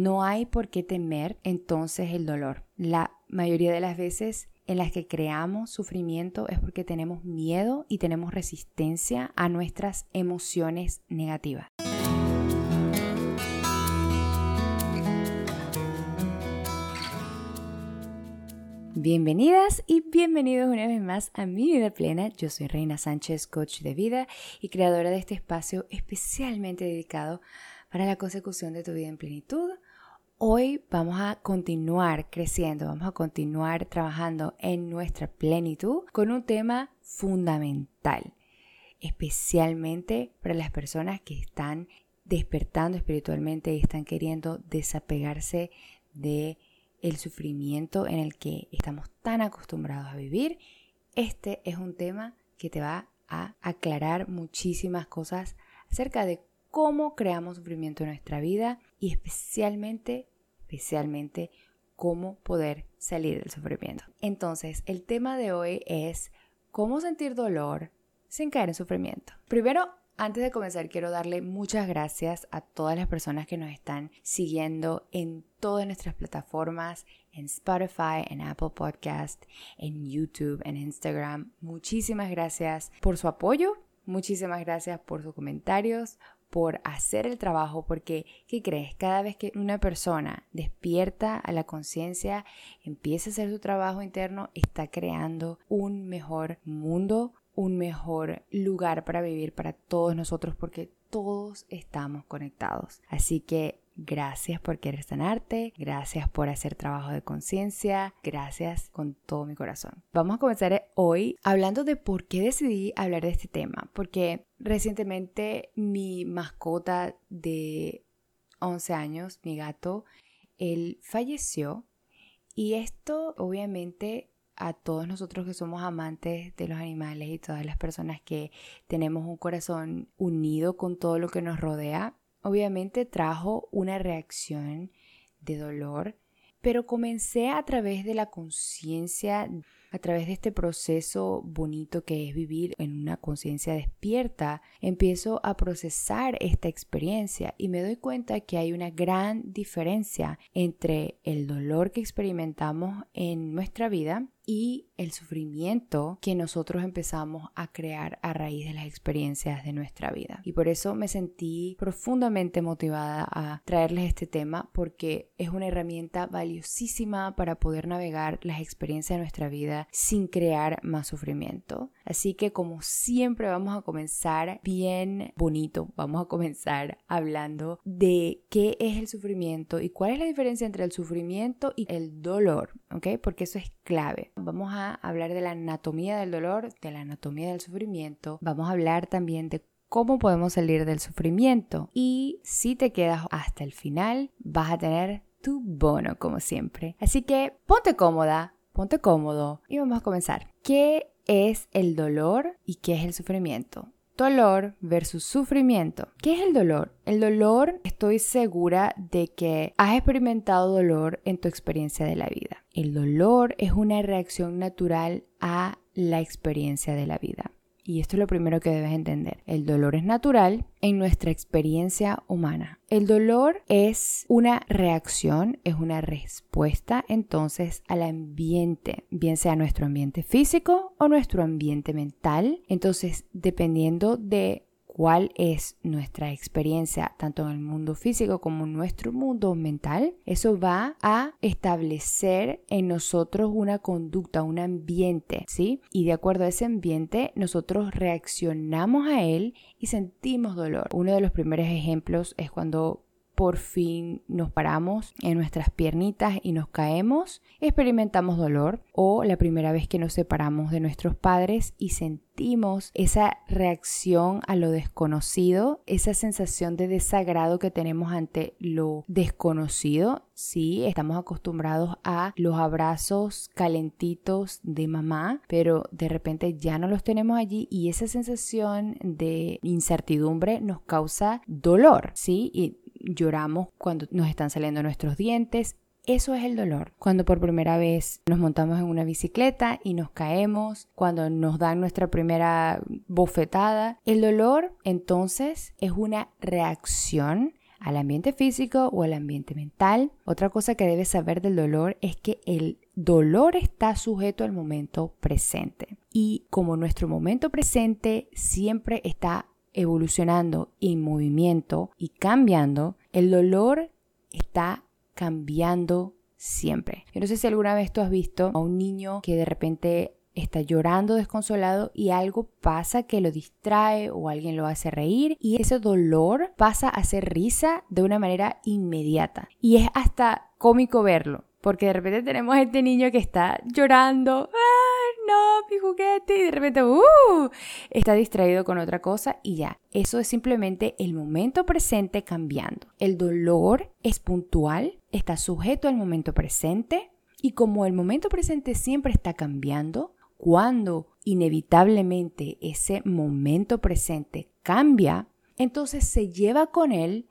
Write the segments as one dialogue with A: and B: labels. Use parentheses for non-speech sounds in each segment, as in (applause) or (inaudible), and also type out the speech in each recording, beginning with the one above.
A: No hay por qué temer entonces el dolor. La mayoría de las veces en las que creamos sufrimiento es porque tenemos miedo y tenemos resistencia a nuestras emociones negativas. Bienvenidas y bienvenidos una vez más a Mi Vida Plena. Yo soy Reina Sánchez, coach de vida y creadora de este espacio especialmente dedicado para la consecución de tu vida en plenitud Hoy vamos a continuar creciendo, vamos a continuar trabajando en nuestra plenitud con un tema fundamental, especialmente para las personas que están despertando espiritualmente y están queriendo desapegarse de el sufrimiento en el que estamos tan acostumbrados a vivir. Este es un tema que te va a aclarar muchísimas cosas acerca de cómo creamos sufrimiento en nuestra vida y especialmente, especialmente cómo poder salir del sufrimiento. Entonces, el tema de hoy es cómo sentir dolor sin caer en sufrimiento. Primero, antes de comenzar, quiero darle muchas gracias a todas las personas que nos están siguiendo en todas nuestras plataformas, en Spotify, en Apple Podcast, en YouTube, en Instagram. Muchísimas gracias por su apoyo, muchísimas gracias por sus comentarios, por hacer el trabajo, porque, ¿qué crees? Cada vez que una persona despierta a la conciencia, empieza a hacer su trabajo interno, está creando un mejor mundo, un mejor lugar para vivir para todos nosotros, porque todos estamos conectados. Así que Gracias por querer sanarte, gracias por hacer trabajo de conciencia, gracias con todo mi corazón. Vamos a comenzar hoy hablando de por qué decidí hablar de este tema, porque recientemente mi mascota de 11 años, mi gato, él falleció y esto obviamente a todos nosotros que somos amantes de los animales y todas las personas que tenemos un corazón unido con todo lo que nos rodea, obviamente trajo una reacción de dolor, pero comencé a través de la conciencia, a través de este proceso bonito que es vivir en una conciencia despierta, empiezo a procesar esta experiencia y me doy cuenta que hay una gran diferencia entre el dolor que experimentamos en nuestra vida y el sufrimiento que nosotros empezamos a crear a raíz de las experiencias de nuestra vida. Y por eso me sentí profundamente motivada a traerles este tema porque es una herramienta valiosísima para poder navegar las experiencias de nuestra vida sin crear más sufrimiento. Así que como siempre vamos a comenzar bien bonito, vamos a comenzar hablando de qué es el sufrimiento y cuál es la diferencia entre el sufrimiento y el dolor, ¿ok? Porque eso es clave. Vamos a hablar de la anatomía del dolor, de la anatomía del sufrimiento, vamos a hablar también de cómo podemos salir del sufrimiento y si te quedas hasta el final vas a tener tu bono como siempre. Así que ponte cómoda, ponte cómodo y vamos a comenzar. ¿Qué es el dolor y qué es el sufrimiento. Dolor versus sufrimiento. ¿Qué es el dolor? El dolor, estoy segura de que has experimentado dolor en tu experiencia de la vida. El dolor es una reacción natural a la experiencia de la vida. Y esto es lo primero que debes entender. El dolor es natural en nuestra experiencia humana. El dolor es una reacción, es una respuesta entonces al ambiente, bien sea nuestro ambiente físico o nuestro ambiente mental. Entonces, dependiendo de cuál es nuestra experiencia tanto en el mundo físico como en nuestro mundo mental, eso va a establecer en nosotros una conducta, un ambiente, ¿sí? Y de acuerdo a ese ambiente, nosotros reaccionamos a él y sentimos dolor. Uno de los primeros ejemplos es cuando por fin nos paramos en nuestras piernitas y nos caemos, experimentamos dolor o la primera vez que nos separamos de nuestros padres y sentimos esa reacción a lo desconocido, esa sensación de desagrado que tenemos ante lo desconocido. Sí, estamos acostumbrados a los abrazos calentitos de mamá, pero de repente ya no los tenemos allí y esa sensación de incertidumbre nos causa dolor, ¿sí? Y lloramos cuando nos están saliendo nuestros dientes. Eso es el dolor. Cuando por primera vez nos montamos en una bicicleta y nos caemos, cuando nos dan nuestra primera bofetada. El dolor entonces es una reacción al ambiente físico o al ambiente mental. Otra cosa que debes saber del dolor es que el dolor está sujeto al momento presente. Y como nuestro momento presente siempre está evolucionando en movimiento y cambiando, el dolor está cambiando siempre. Yo no sé si alguna vez tú has visto a un niño que de repente está llorando desconsolado y algo pasa que lo distrae o alguien lo hace reír y ese dolor pasa a ser risa de una manera inmediata. Y es hasta cómico verlo, porque de repente tenemos a este niño que está llorando, ¡Ah, no, mi juguete! Y de repente, ¡uh! Está distraído con otra cosa y ya. Eso es simplemente el momento presente cambiando. El dolor es puntual, está sujeto al momento presente y como el momento presente siempre está cambiando, cuando inevitablemente ese momento presente cambia, entonces se lleva con él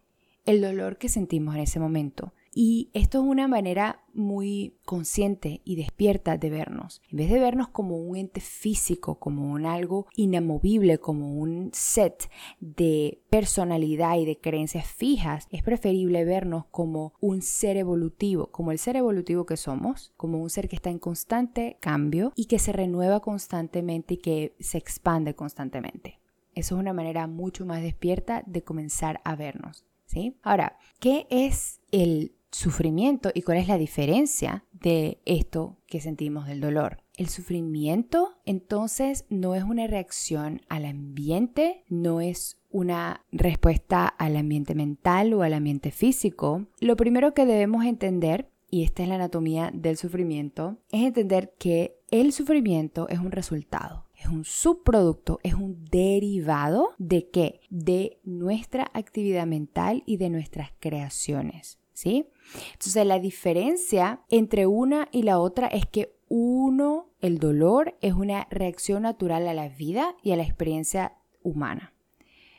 A: el dolor que sentimos en ese momento. Y esto es una manera muy consciente y despierta de vernos. En vez de vernos como un ente físico, como un algo inamovible, como un set de personalidad y de creencias fijas, es preferible vernos como un ser evolutivo, como el ser evolutivo que somos, como un ser que está en constante cambio y que se renueva constantemente y que se expande constantemente. Eso es una manera mucho más despierta de comenzar a vernos. ¿sí? Ahora, ¿qué es el sufrimiento y cuál es la diferencia de esto que sentimos del dolor. El sufrimiento entonces no es una reacción al ambiente, no es una respuesta al ambiente mental o al ambiente físico. Lo primero que debemos entender, y esta es la anatomía del sufrimiento, es entender que el sufrimiento es un resultado es un subproducto, es un derivado de qué? De nuestra actividad mental y de nuestras creaciones. Entonces la diferencia entre una y la otra es que uno, el dolor, es una reacción natural a la vida y a la experiencia humana.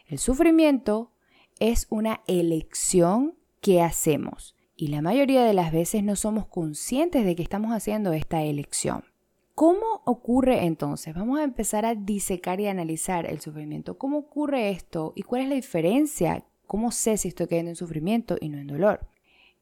A: El sufrimiento es una elección que hacemos y la mayoría de las veces no somos conscientes de que estamos haciendo esta elección. ¿Cómo ocurre entonces? Vamos a empezar a disecar y analizar el sufrimiento. ¿Cómo ocurre esto y cuál es la diferencia? ¿Cómo sé si estoy cayendo en sufrimiento y no en dolor?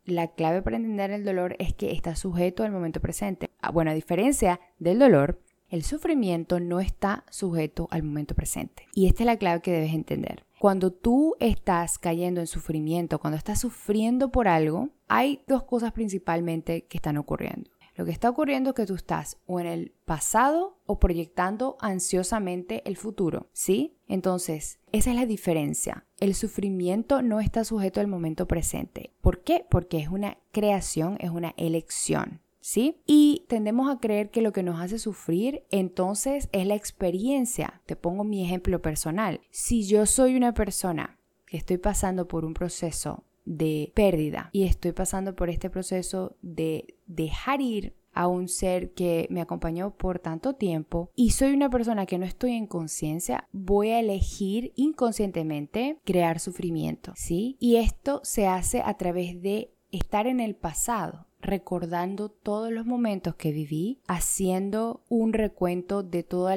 A: La clave para entender el dolor es que está sujeto al momento presente. Ah, bueno, a diferencia del dolor, el sufrimiento no está sujeto al momento presente. Y esta es la clave que debes entender. Cuando tú estás cayendo en sufrimiento, cuando estás sufriendo por algo, hay dos cosas principalmente que están ocurriendo. Lo que está ocurriendo es que tú estás o en el pasado o proyectando ansiosamente el futuro, ¿sí? Entonces, esa es la diferencia. El sufrimiento no está sujeto al momento presente. ¿Por qué? Porque es una creación, es una elección. ¿Sí? Y tendemos a creer que lo que nos hace sufrir entonces es la experiencia. Te pongo mi ejemplo personal. Si yo soy una persona que estoy pasando por un proceso de pérdida. Y estoy pasando por este proceso de dejar ir a un ser que me acompañó por tanto tiempo. Y soy una persona que no estoy en conciencia, voy a elegir inconscientemente crear sufrimiento, ¿sí? Y esto se hace a través de estar en el pasado, recordando todos los momentos que viví, haciendo un recuento de todos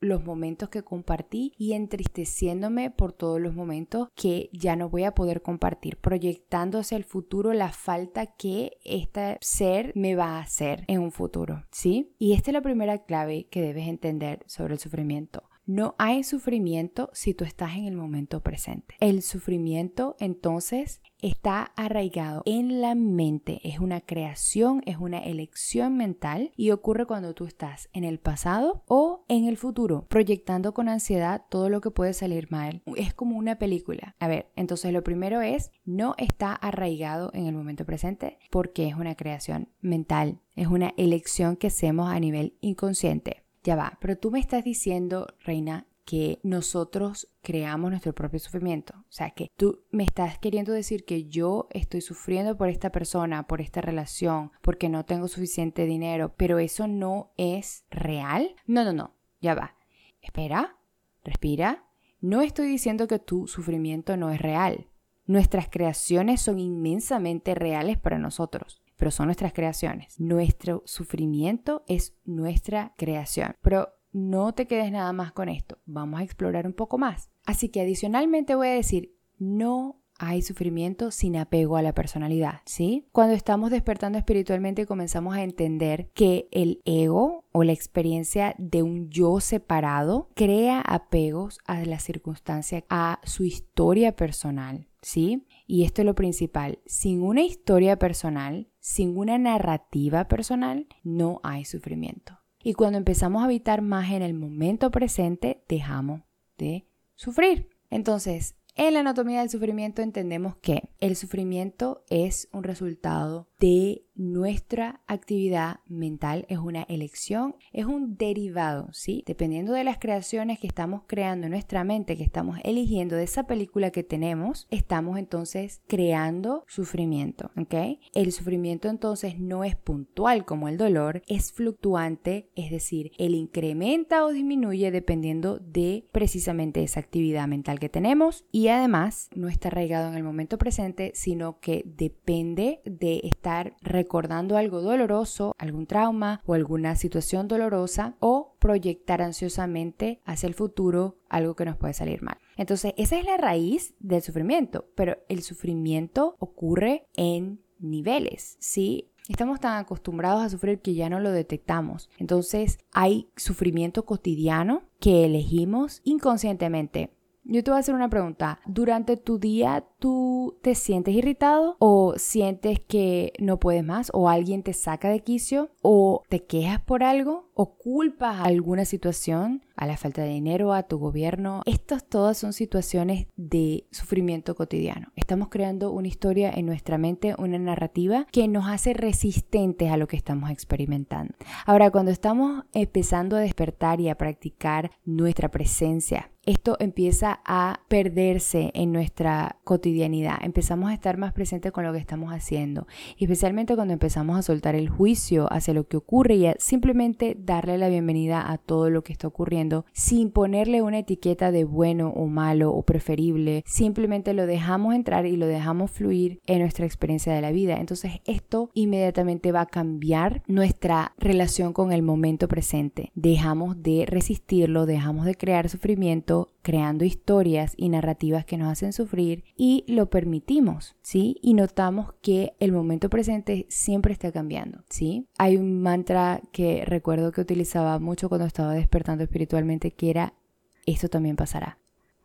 A: los momentos que compartí y entristeciéndome por todos los momentos que ya no voy a poder compartir, proyectando hacia el futuro la falta que este ser me va a hacer en un futuro, ¿sí? Y esta es la primera clave que debes entender sobre el sufrimiento. No hay sufrimiento si tú estás en el momento presente. El sufrimiento entonces está arraigado en la mente, es una creación, es una elección mental y ocurre cuando tú estás en el pasado o en el futuro, proyectando con ansiedad todo lo que puede salir mal. Es como una película. A ver, entonces lo primero es, no está arraigado en el momento presente porque es una creación mental, es una elección que hacemos a nivel inconsciente. Ya va, pero tú me estás diciendo, Reina, que nosotros creamos nuestro propio sufrimiento. O sea, que tú me estás queriendo decir que yo estoy sufriendo por esta persona, por esta relación, porque no tengo suficiente dinero, pero eso no es real. No, no, no, ya va. Espera, respira. No estoy diciendo que tu sufrimiento no es real. Nuestras creaciones son inmensamente reales para nosotros pero son nuestras creaciones. Nuestro sufrimiento es nuestra creación. Pero no te quedes nada más con esto, vamos a explorar un poco más. Así que adicionalmente voy a decir, no hay sufrimiento sin apego a la personalidad, ¿sí? Cuando estamos despertando espiritualmente comenzamos a entender que el ego o la experiencia de un yo separado crea apegos a la circunstancia, a su historia personal, ¿sí? Y esto es lo principal, sin una historia personal, sin una narrativa personal, no hay sufrimiento. Y cuando empezamos a habitar más en el momento presente, dejamos de sufrir. Entonces, en la anatomía del sufrimiento entendemos que el sufrimiento es un resultado de nuestra actividad mental, es una elección, es un derivado, ¿sí? Dependiendo de las creaciones que estamos creando en nuestra mente, que estamos eligiendo de esa película que tenemos, estamos entonces creando sufrimiento. El sufrimiento entonces no es puntual como el dolor, es fluctuante, es decir, él incrementa o disminuye dependiendo de precisamente esa actividad mental que tenemos y además no está arraigado en el momento presente, sino que depende de recordando algo doloroso, algún trauma o alguna situación dolorosa o proyectar ansiosamente hacia el futuro algo que nos puede salir mal. Entonces, esa es la raíz del sufrimiento, pero el sufrimiento ocurre en niveles, ¿sí? Estamos tan acostumbrados a sufrir que ya no lo detectamos. Entonces hay sufrimiento cotidiano que elegimos inconscientemente yo te voy a hacer una pregunta. ¿Durante tu día tú te sientes irritado o sientes que no puedes más o alguien te saca de quicio o te quejas por algo o culpas alguna situación, a la falta de dinero, a tu gobierno? Estas todas son situaciones de sufrimiento cotidiano. Estamos creando una historia en nuestra mente, una narrativa que nos hace resistentes a lo que estamos experimentando. Ahora, cuando estamos empezando a despertar y a practicar nuestra presencia, esto empieza a perderse en nuestra cotidianidad. Empezamos a estar más presentes con lo que estamos haciendo. especialmente cuando empezamos a soltar el juicio hacia lo que ocurre y a simplemente darle la bienvenida a todo lo que está ocurriendo sin ponerle una etiqueta de bueno o malo o preferible. Simplemente lo dejamos entrar y lo dejamos fluir en nuestra experiencia de la vida. Entonces esto inmediatamente va a cambiar nuestra relación con el momento presente. Dejamos de resistirlo, dejamos de crear sufrimiento creando historias y narrativas que nos hacen sufrir y lo permitimos, ¿sí? Y notamos que el momento presente siempre está cambiando, ¿sí? Hay un mantra que recuerdo que utilizaba mucho cuando estaba despertando espiritualmente que era esto también pasará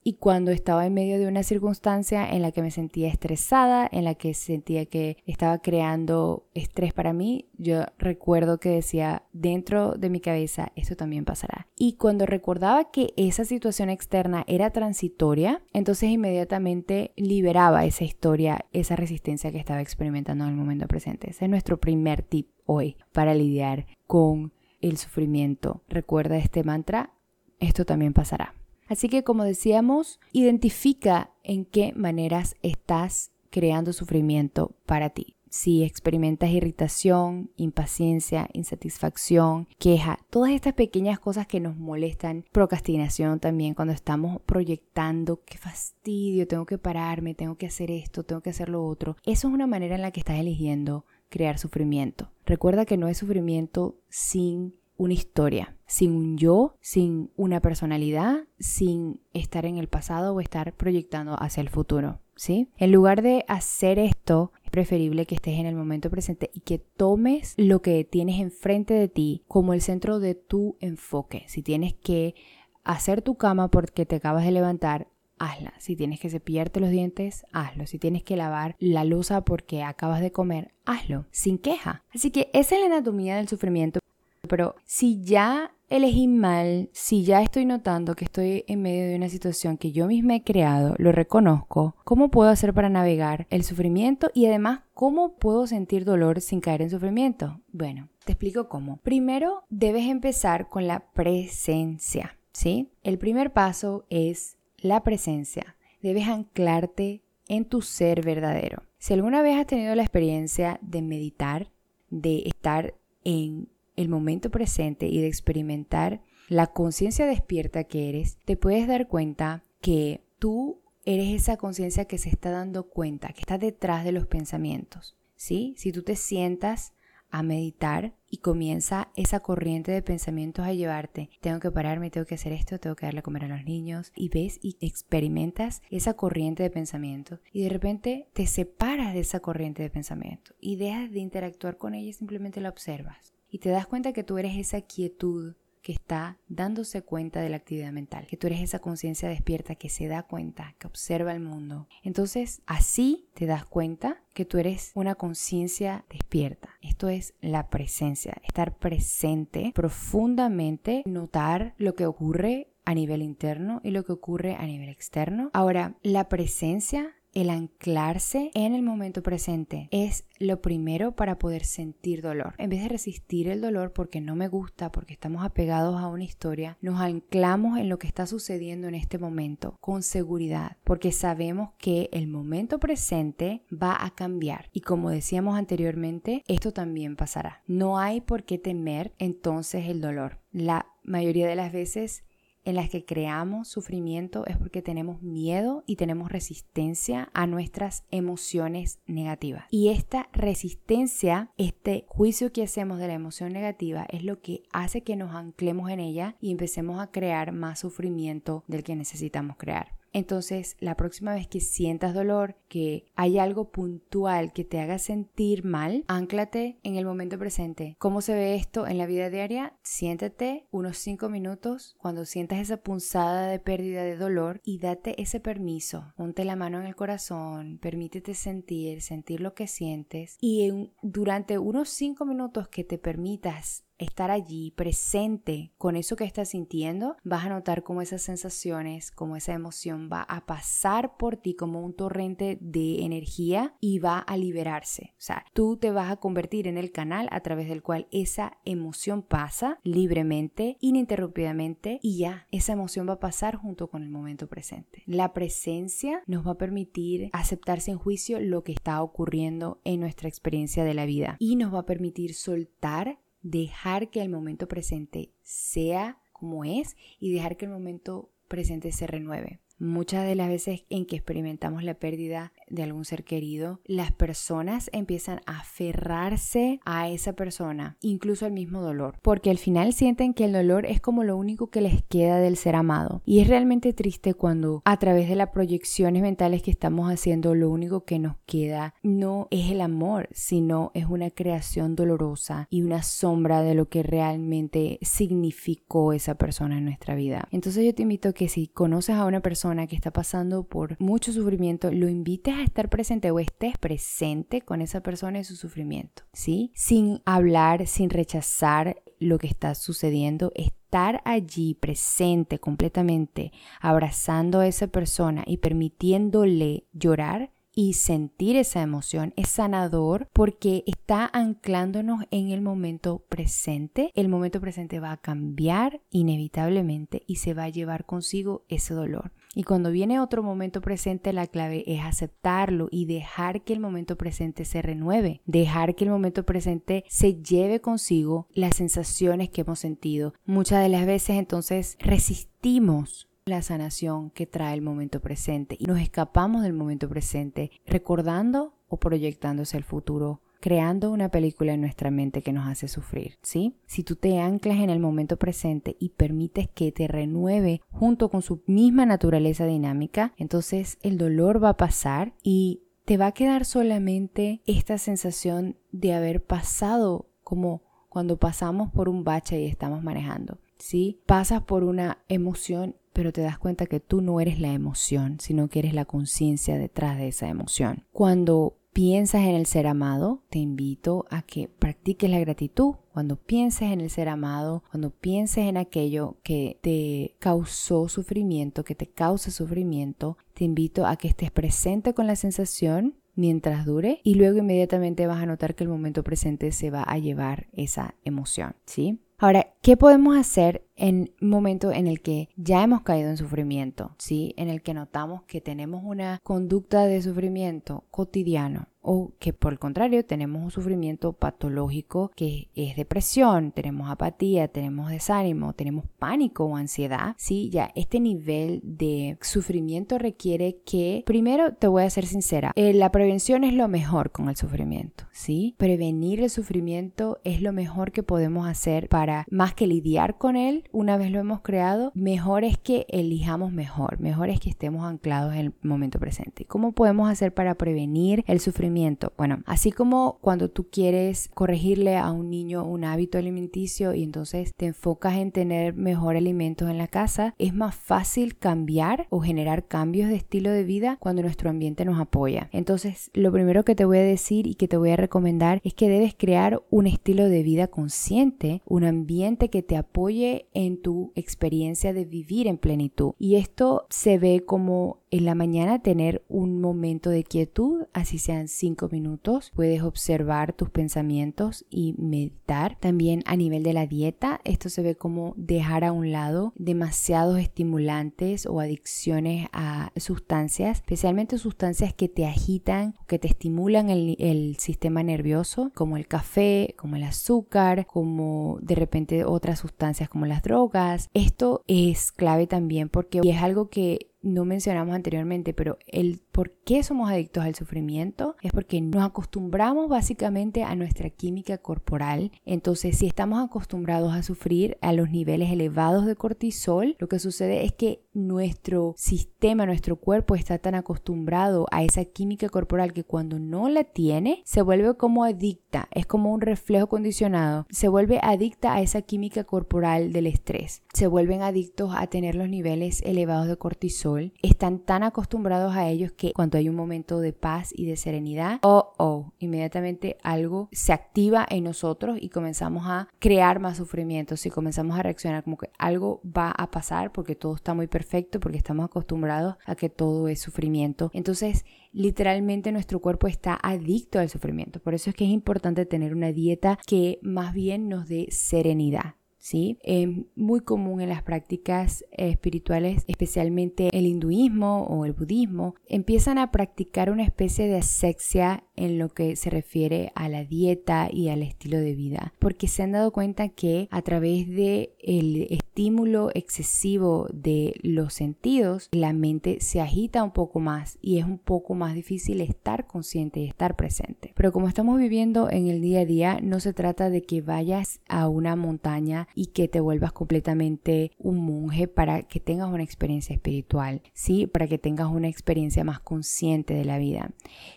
A: y cuando estaba en medio de una circunstancia en la que me sentía estresada, en la que sentía que estaba creando estrés para mí, yo recuerdo que decía dentro de mi cabeza, esto también pasará. Y cuando recordaba que esa situación externa era transitoria, entonces inmediatamente liberaba esa historia, esa resistencia que estaba experimentando en el momento presente. Ese es nuestro primer tip hoy para lidiar con el sufrimiento. Recuerda este mantra, esto también pasará. Así que como decíamos, identifica en qué maneras estás creando sufrimiento para ti. Si experimentas irritación, impaciencia, insatisfacción, queja, todas estas pequeñas cosas que nos molestan, procrastinación también cuando estamos proyectando, qué fastidio, tengo que pararme, tengo que hacer esto, tengo que hacer lo otro. Eso es una manera en la que estás eligiendo crear sufrimiento. Recuerda que no es sufrimiento sin una historia, sin un yo, sin una personalidad, sin estar en el pasado o estar proyectando hacia el futuro. ¿Sí? En lugar de hacer esto, es preferible que estés en el momento presente y que tomes lo que tienes enfrente de ti como el centro de tu enfoque. Si tienes que hacer tu cama porque te acabas de levantar, hazla. Si tienes que cepillarte los dientes, hazlo. Si tienes que lavar la losa porque acabas de comer, hazlo, sin queja. Así que esa es la anatomía del sufrimiento. Pero si ya elegí mal, si ya estoy notando que estoy en medio de una situación que yo misma he creado, lo reconozco, ¿cómo puedo hacer para navegar el sufrimiento y además cómo puedo sentir dolor sin caer en sufrimiento? Bueno, te explico cómo. Primero, debes empezar con la presencia, ¿sí? El primer paso es la presencia. Debes anclarte en tu ser verdadero. Si alguna vez has tenido la experiencia de meditar, de estar en el momento presente y de experimentar la conciencia despierta que eres, te puedes dar cuenta que tú eres esa conciencia que se está dando cuenta, que está detrás de los pensamientos. ¿sí? Si tú te sientas a meditar y comienza esa corriente de pensamientos a llevarte, tengo que pararme, tengo que hacer esto, tengo que darle a comer a los niños y ves y experimentas esa corriente de pensamiento y de repente te separas de esa corriente de pensamiento y dejas de interactuar con ella simplemente la observas y te das cuenta que tú eres esa quietud que está dándose cuenta de la actividad mental, que tú eres esa conciencia despierta que se da cuenta, que observa el mundo. Entonces, así te das cuenta que tú eres una conciencia despierta. Esto es la presencia, estar presente profundamente, notar lo que ocurre a nivel interno y lo que ocurre a nivel externo. Ahora, la presencia el anclarse en el momento presente es lo primero para poder sentir dolor. En vez de resistir el dolor porque no me gusta, porque estamos apegados a una historia, nos anclamos en lo que está sucediendo en este momento con seguridad, porque sabemos que el momento presente va a cambiar. Y como decíamos anteriormente, esto también pasará. No hay por qué temer entonces el dolor. La mayoría de las veces en las que creamos sufrimiento es porque tenemos miedo y tenemos resistencia a nuestras emociones negativas. Y esta resistencia, este juicio que hacemos de la emoción negativa es lo que hace que nos anclemos en ella y empecemos a crear más sufrimiento del que necesitamos crear. Entonces, la próxima vez que sientas dolor, que hay algo puntual que te haga sentir mal, anclate en el momento presente. ¿Cómo se ve esto en la vida diaria? Siéntate unos 5 minutos cuando sientas esa punzada de pérdida de dolor y date ese permiso. Ponte la mano en el corazón, permítete sentir, sentir lo que sientes y durante unos 5 minutos que te permitas estar allí presente con eso que estás sintiendo, vas a notar cómo esas sensaciones, cómo esa emoción va a pasar por ti como un torrente de energía y va a liberarse. O sea, tú te vas a convertir en el canal a través del cual esa emoción pasa libremente, ininterrumpidamente y ya, esa emoción va a pasar junto con el momento presente. La presencia nos va a permitir aceptar sin juicio lo que está ocurriendo en nuestra experiencia de la vida y nos va a permitir soltar dejar que el momento presente sea como es y dejar que el momento presente se renueve. Muchas de las veces en que experimentamos la pérdida de algún ser querido, las personas empiezan a aferrarse a esa persona, incluso al mismo dolor, porque al final sienten que el dolor es como lo único que les queda del ser amado. Y es realmente triste cuando a través de las proyecciones mentales que estamos haciendo, lo único que nos queda no es el amor, sino es una creación dolorosa y una sombra de lo que realmente significó esa persona en nuestra vida. Entonces yo te invito que si conoces a una persona que está pasando por mucho sufrimiento, lo invites estar presente o estés presente con esa persona y su sufrimiento, ¿sí? Sin hablar, sin rechazar lo que está sucediendo, estar allí presente completamente, abrazando a esa persona y permitiéndole llorar y sentir esa emoción es sanador porque está anclándonos en el momento presente. El momento presente va a cambiar inevitablemente y se va a llevar consigo ese dolor. Y cuando viene otro momento presente, la clave es aceptarlo y dejar que el momento presente se renueve, dejar que el momento presente se lleve consigo las sensaciones que hemos sentido. Muchas de las veces entonces resistimos la sanación que trae el momento presente y nos escapamos del momento presente recordando o proyectándose el futuro creando una película en nuestra mente que nos hace sufrir, ¿sí? Si tú te anclas en el momento presente y permites que te renueve junto con su misma naturaleza dinámica, entonces el dolor va a pasar y te va a quedar solamente esta sensación de haber pasado como cuando pasamos por un bache y estamos manejando. ¿Sí? Pasas por una emoción pero te das cuenta que tú no eres la emoción, sino que eres la conciencia detrás de esa emoción. Cuando piensas en el ser amado, te invito a que practiques la gratitud. Cuando pienses en el ser amado, cuando pienses en aquello que te causó sufrimiento, que te causa sufrimiento, te invito a que estés presente con la sensación mientras dure y luego inmediatamente vas a notar que el momento presente se va a llevar esa emoción, ¿sí? Ahora, ¿qué podemos hacer en un momento en el que ya hemos caído en sufrimiento? ¿Sí? En el que notamos que tenemos una conducta de sufrimiento cotidiano o que por el contrario tenemos un sufrimiento patológico que es depresión, tenemos apatía, tenemos desánimo, tenemos pánico o ansiedad, sí, ya este nivel de sufrimiento requiere que, primero te voy a ser sincera, eh, la prevención es lo mejor con el sufrimiento, sí, prevenir el sufrimiento es lo mejor que podemos hacer para más que lidiar con él, una vez lo hemos creado, mejor es que elijamos mejor, mejor es que estemos anclados en el momento presente. ¿Cómo podemos hacer para prevenir el sufrimiento? Bueno, así como cuando tú quieres corregirle a un niño un hábito alimenticio y entonces te enfocas en tener mejor alimentos en la casa, es más fácil cambiar o generar cambios de estilo de vida cuando nuestro ambiente nos apoya. Entonces, lo primero que te voy a decir y que te voy a recomendar es que debes crear un estilo de vida consciente, un ambiente que te apoye en tu experiencia de vivir en plenitud. Y esto se ve como en la mañana tener un momento de quietud, así sean cinco minutos. Puedes observar tus pensamientos y meditar. También a nivel de la dieta, esto se ve como dejar a un lado demasiados estimulantes o adicciones a sustancias, especialmente sustancias que te agitan, que te estimulan el sistema nervioso, como el café, como el azúcar, como de repente otras sustancias como las drogas. Esto es clave también porque es algo que no mencionamos anteriormente, pero el por qué somos adictos al sufrimiento es porque nos acostumbramos básicamente a nuestra química corporal. Entonces, si estamos acostumbrados a sufrir a los niveles elevados de cortisol, lo que sucede es que nuestro sistema, nuestro cuerpo está tan acostumbrado a esa química corporal que cuando no la tiene, se vuelve como adicta, es como un reflejo condicionado, se vuelve adicta a esa química corporal del estrés, se vuelven adictos a tener los niveles elevados de cortisol, están tan acostumbrados a ellos que cuando hay un momento de paz y de serenidad, oh, oh, inmediatamente algo se activa en nosotros y comenzamos a crear más sufrimiento, si comenzamos a reaccionar como que algo va a pasar porque todo está muy perfecto, porque estamos acostumbrados a que todo es sufrimiento. Entonces, literalmente nuestro cuerpo está adicto al sufrimiento. Por eso es que es importante tener una dieta que más bien nos dé serenidad. Es muy común en las prácticas espirituales, especialmente el hinduismo o el budismo, empiezan a practicar una especie de asexia en lo que se refiere a la dieta y al estilo de vida, porque se han dado cuenta que a través de el estímulo excesivo de los sentidos, la mente se agita un poco más y es un poco más difícil estar consciente y estar presente. Pero como estamos viviendo en el día a día, no se trata de que vayas a una montaña y que te vuelvas completamente un monje para que tengas una experiencia espiritual, ¿sí? Para que tengas una experiencia más consciente de la vida,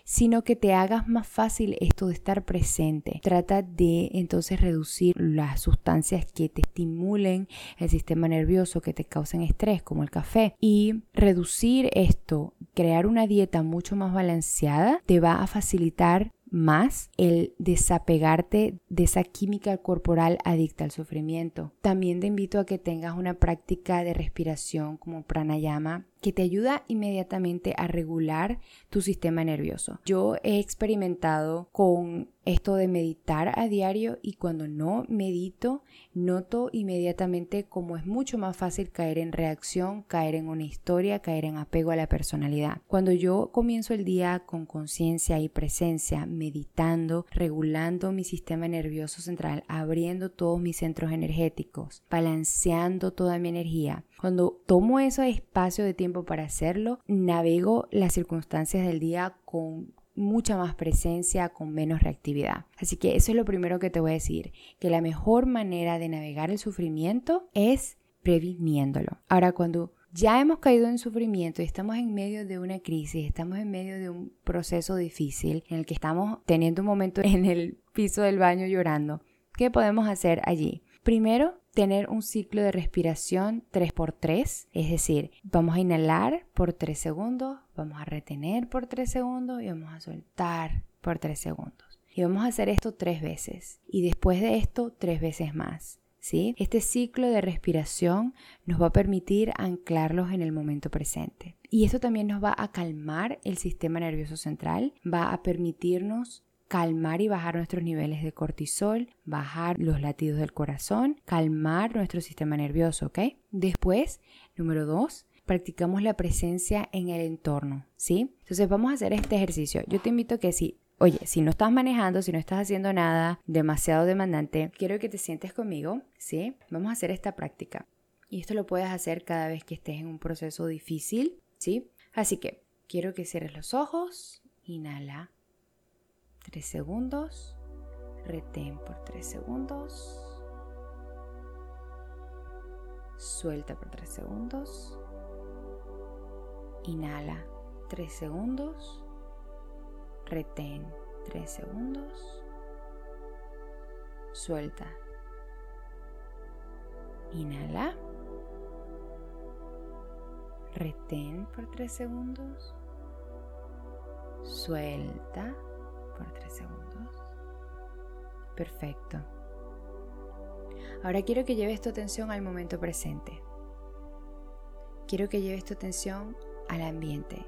A: sino que te hagas más fácil esto de estar presente. Trata de entonces reducir las sustancias que te estimulen el sistema nervioso, que te causen estrés, como el café. Y reducir esto, crear una dieta mucho más balanceada, te va a facilitar más el desapegarte de esa química corporal adicta al sufrimiento. También te invito a que tengas una práctica de respiración como pranayama que te ayuda inmediatamente a regular tu sistema nervioso. Yo he experimentado con esto de meditar a diario y cuando no medito, noto inmediatamente cómo es mucho más fácil caer en reacción, caer en una historia, caer en apego a la personalidad. Cuando yo comienzo el día con conciencia y presencia, meditando, regulando mi sistema nervioso central, abriendo todos mis centros energéticos, balanceando toda mi energía, cuando tomo ese espacio de tiempo para hacerlo, navego las circunstancias del día con mucha más presencia, con menos reactividad. Así que eso es lo primero que te voy a decir, que la mejor manera de navegar el sufrimiento es previniéndolo. Ahora, cuando ya hemos caído en sufrimiento y estamos en medio de una crisis, estamos en medio de un proceso difícil en el que estamos teniendo un momento en el piso del baño llorando, ¿qué podemos hacer allí? Primero, tener un ciclo de respiración 3x3, es decir, vamos a inhalar por 3 segundos, vamos a retener por 3 segundos y vamos a soltar por 3 segundos. Y vamos a hacer esto tres veces y después de esto tres veces más. ¿sí? Este ciclo de respiración nos va a permitir anclarlos en el momento presente. Y esto también nos va a calmar el sistema nervioso central, va a permitirnos calmar y bajar nuestros niveles de cortisol, bajar los latidos del corazón, calmar nuestro sistema nervioso, ¿ok? Después, número dos, practicamos la presencia en el entorno, ¿sí? Entonces vamos a hacer este ejercicio. Yo te invito a que si Oye, si no estás manejando, si no estás haciendo nada demasiado demandante, quiero que te sientes conmigo, ¿sí? Vamos a hacer esta práctica. Y esto lo puedes hacer cada vez que estés en un proceso difícil, ¿sí? Así que quiero que cierres los ojos, inhala 3 segundos, retén por 3 segundos, suelta por 3 segundos, inhala 3 segundos, retén 3 segundos, suelta, inhala, retén por 3 segundos, suelta por 3 segundos. Perfecto. Ahora quiero que lleves tu atención al momento presente. Quiero que lleves tu atención al ambiente.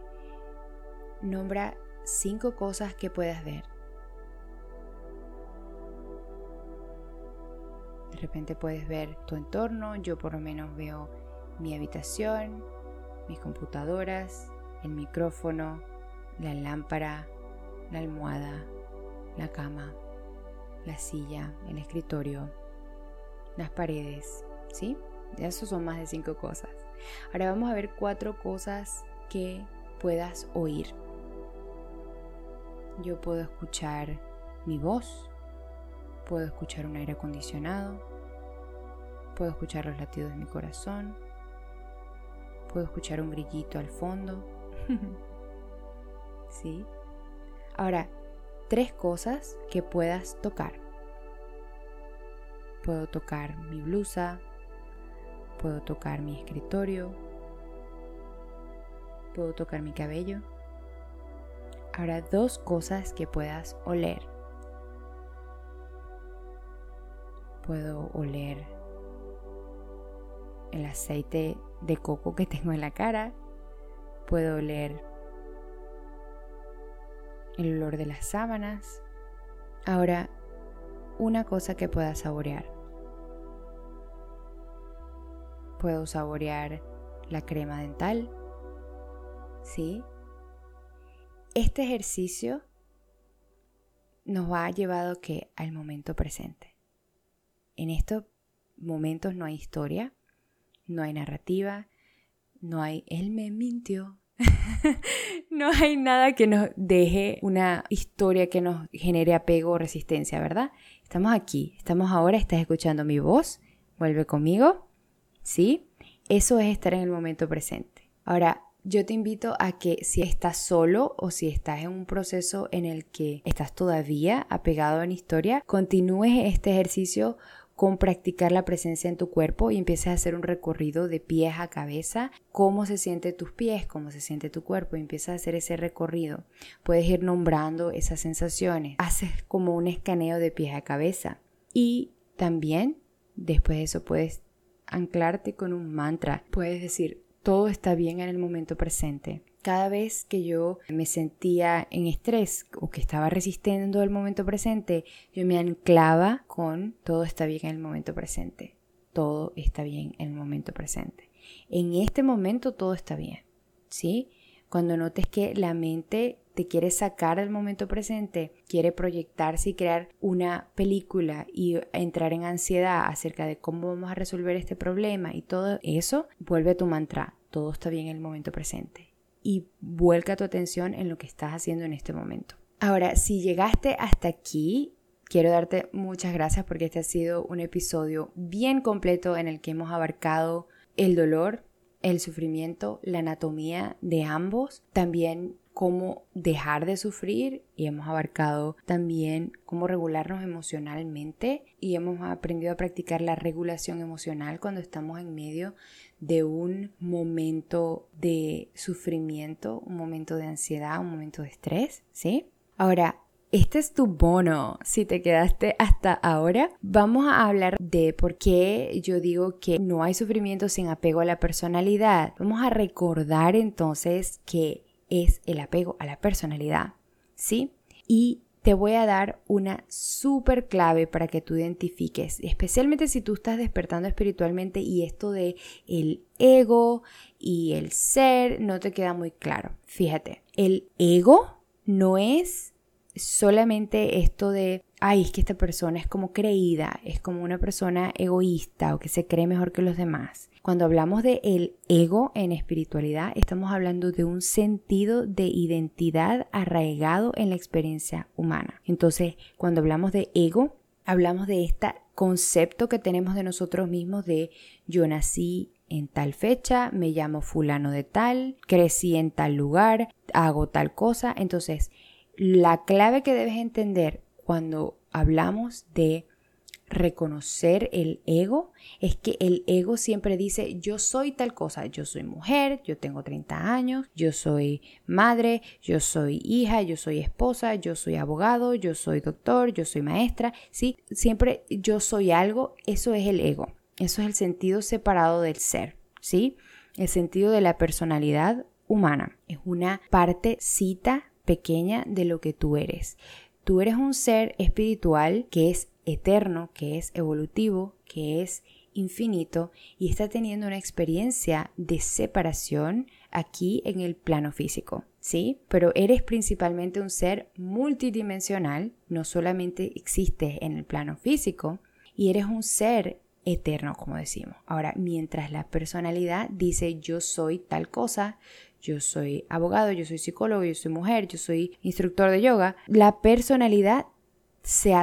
A: Nombra cinco cosas que puedas ver. De repente puedes ver tu entorno, yo por lo menos veo mi habitación, mis computadoras, el micrófono, la lámpara, la almohada, la cama, la silla, el escritorio, las paredes, ¿sí? Eso son más de cinco cosas. Ahora vamos a ver cuatro cosas que puedas oír. Yo puedo escuchar mi voz, puedo escuchar un aire acondicionado, puedo escuchar los latidos de mi corazón, puedo escuchar un grillito al fondo. (laughs) ¿Sí? Ahora, tres cosas que puedas tocar. Puedo tocar mi blusa, puedo tocar mi escritorio, puedo tocar mi cabello. Ahora dos cosas que puedas oler. Puedo oler el aceite de coco que tengo en la cara. Puedo oler el olor de las sábanas. Ahora, una cosa que pueda saborear. Puedo saborear la crema dental. ¿Sí? Este ejercicio nos ha llevado que al momento presente. En estos momentos no hay historia, no hay narrativa, no hay él me mintió, (laughs) no hay nada que nos deje una historia que nos genere apego o resistencia, ¿verdad? Estamos aquí, estamos ahora, estás escuchando mi voz, vuelve conmigo, ¿sí? Eso es estar en el momento presente. Ahora, yo te invito a que si estás solo o si estás en un proceso en el que estás todavía apegado en historia, continúes este ejercicio con practicar la presencia en tu cuerpo y empieces a hacer un recorrido de pies a cabeza, cómo se siente tus pies, cómo se siente tu cuerpo, y empiezas a hacer ese recorrido. Puedes ir nombrando esas sensaciones, haces como un escaneo de pies a cabeza. Y también después de eso puedes anclarte con un mantra, puedes decir todo está bien en el momento presente cada vez que yo me sentía en estrés o que estaba resistiendo el momento presente, yo me anclaba con todo está bien en el momento presente. Todo está bien en el momento presente. En este momento todo está bien. ¿Sí? Cuando notes que la mente te quiere sacar del momento presente, quiere proyectarse y crear una película y entrar en ansiedad acerca de cómo vamos a resolver este problema y todo eso, vuelve a tu mantra. Todo está bien en el momento presente y vuelca tu atención en lo que estás haciendo en este momento. Ahora, si llegaste hasta aquí, quiero darte muchas gracias porque este ha sido un episodio bien completo en el que hemos abarcado el dolor, el sufrimiento, la anatomía de ambos, también cómo dejar de sufrir y hemos abarcado también cómo regularnos emocionalmente y hemos aprendido a practicar la regulación emocional cuando estamos en medio de un momento de sufrimiento, un momento de ansiedad, un momento de estrés, ¿sí? Ahora, este es tu bono. Si te quedaste hasta ahora, vamos a hablar de por qué yo digo que no hay sufrimiento sin apego a la personalidad. Vamos a recordar entonces que es el apego a la personalidad, ¿sí? Y te voy a dar una súper clave para que tú identifiques, especialmente si tú estás despertando espiritualmente y esto de el ego y el ser no te queda muy claro. Fíjate, el ego no es solamente esto de, ay, es que esta persona es como creída, es como una persona egoísta o que se cree mejor que los demás. Cuando hablamos de el ego en espiritualidad, estamos hablando de un sentido de identidad arraigado en la experiencia humana. Entonces, cuando hablamos de ego, hablamos de este concepto que tenemos de nosotros mismos de yo nací en tal fecha, me llamo fulano de tal, crecí en tal lugar, hago tal cosa. Entonces, la clave que debes entender cuando hablamos de reconocer el ego es que el ego siempre dice yo soy tal cosa, yo soy mujer, yo tengo 30 años, yo soy madre, yo soy hija, yo soy esposa, yo soy abogado, yo soy doctor, yo soy maestra, ¿sí? Siempre yo soy algo, eso es el ego, eso es el sentido separado del ser, ¿sí? El sentido de la personalidad humana, es una partecita pequeña de lo que tú eres. Tú eres un ser espiritual que es eterno, que es evolutivo, que es infinito y está teniendo una experiencia de separación aquí en el plano físico, ¿sí? Pero eres principalmente un ser multidimensional, no solamente existes en el plano físico y eres un ser eterno, como decimos. Ahora, mientras la personalidad dice yo soy tal cosa, yo soy abogado, yo soy psicólogo, yo soy mujer, yo soy instructor de yoga, la personalidad se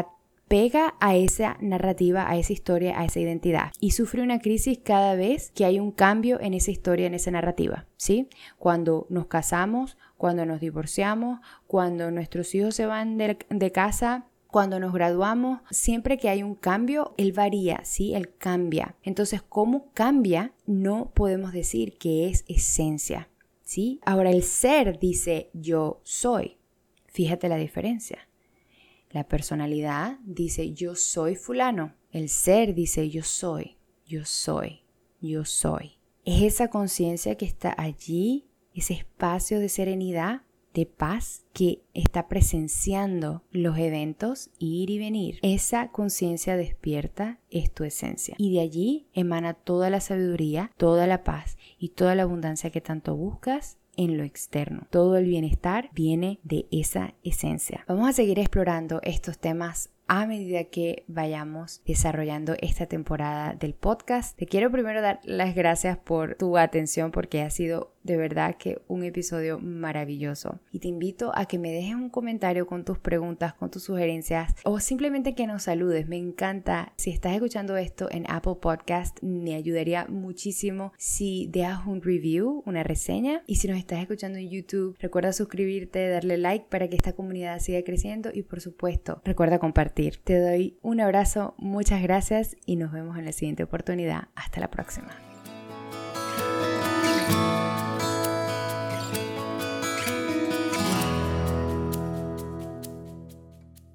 A: pega a esa narrativa, a esa historia, a esa identidad y sufre una crisis cada vez que hay un cambio en esa historia, en esa narrativa, ¿sí? Cuando nos casamos, cuando nos divorciamos, cuando nuestros hijos se van de, de casa, cuando nos graduamos, siempre que hay un cambio, él varía, ¿sí? Él cambia. Entonces, ¿cómo cambia? No podemos decir que es esencia, ¿sí? Ahora, el ser dice yo soy. Fíjate la diferencia. La personalidad dice yo soy fulano. El ser dice yo soy, yo soy, yo soy. Es esa conciencia que está allí, ese espacio de serenidad, de paz que está presenciando los eventos ir y venir. Esa conciencia despierta es tu esencia. Y de allí emana toda la sabiduría, toda la paz y toda la abundancia que tanto buscas en lo externo. Todo el bienestar viene de esa esencia. Vamos a seguir explorando estos temas a medida que vayamos desarrollando esta temporada del podcast. Te quiero primero dar las gracias por tu atención porque ha sido de verdad que un episodio maravilloso. Y te invito a que me dejes un comentario con tus preguntas, con tus sugerencias o simplemente que nos saludes. Me encanta. Si estás escuchando esto en Apple Podcast, me ayudaría muchísimo si dejas un review, una reseña. Y si nos estás escuchando en YouTube, recuerda suscribirte, darle like para que esta comunidad siga creciendo y por supuesto, recuerda Te doy un abrazo, muchas gracias y nos vemos en la siguiente oportunidad. Hasta la próxima.